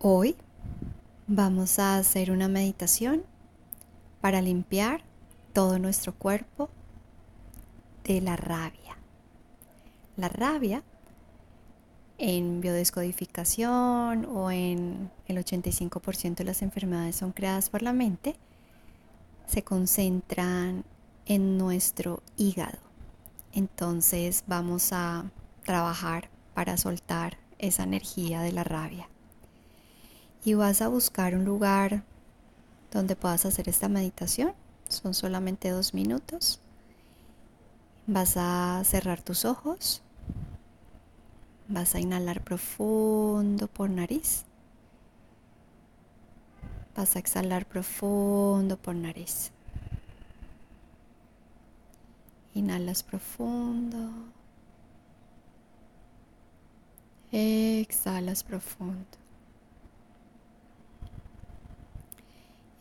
Hoy vamos a hacer una meditación para limpiar todo nuestro cuerpo de la rabia. La rabia en biodescodificación o en el 85% de las enfermedades son creadas por la mente, se concentran en nuestro hígado. Entonces vamos a trabajar para soltar esa energía de la rabia y vas a buscar un lugar donde puedas hacer esta meditación. Son solamente dos minutos. Vas a cerrar tus ojos. Vas a inhalar profundo por nariz. Vas a exhalar profundo por nariz. Inhalas profundo. Exhalas profundo.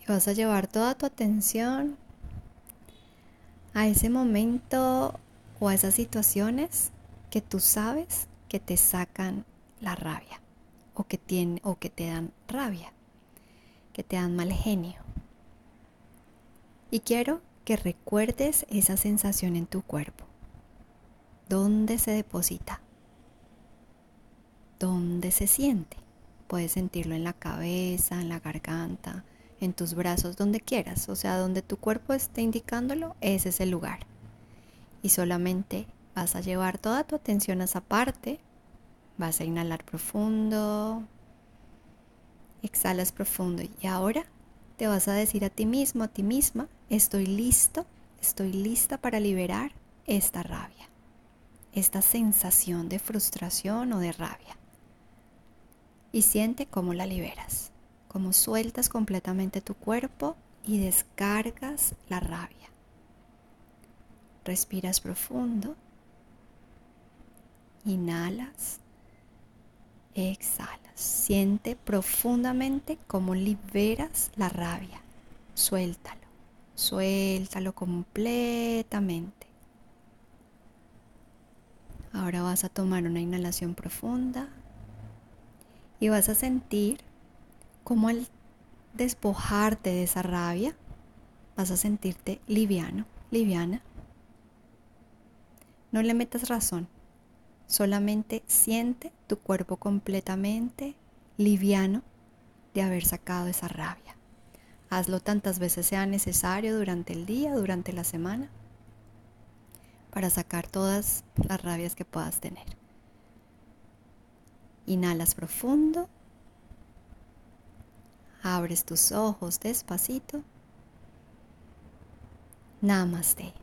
Vas a llevar toda tu atención a ese momento o a esas situaciones que tú sabes que te sacan la rabia o que, tiene, o que te dan rabia, que te dan mal genio. Y quiero que recuerdes esa sensación en tu cuerpo. ¿Dónde se deposita? ¿Dónde se siente? Puedes sentirlo en la cabeza, en la garganta, en tus brazos, donde quieras, o sea, donde tu cuerpo esté indicándolo, ese es el lugar. Y solamente vas a llevar toda tu atención a esa parte, vas a inhalar profundo, exhalas profundo y ahora te vas a decir a ti mismo, a ti misma, estoy listo, estoy lista para liberar esta rabia, esta sensación de frustración o de rabia. Y siente cómo la liberas como sueltas completamente tu cuerpo y descargas la rabia. Respiras profundo. Inhalas. Exhalas. Siente profundamente cómo liberas la rabia. Suéltalo. Suéltalo completamente. Ahora vas a tomar una inhalación profunda y vas a sentir como al despojarte de esa rabia, vas a sentirte liviano, liviana. No le metas razón, solamente siente tu cuerpo completamente liviano de haber sacado esa rabia. Hazlo tantas veces sea necesario durante el día, durante la semana, para sacar todas las rabias que puedas tener. Inhalas profundo Abres tus ojos despacito. Namaste.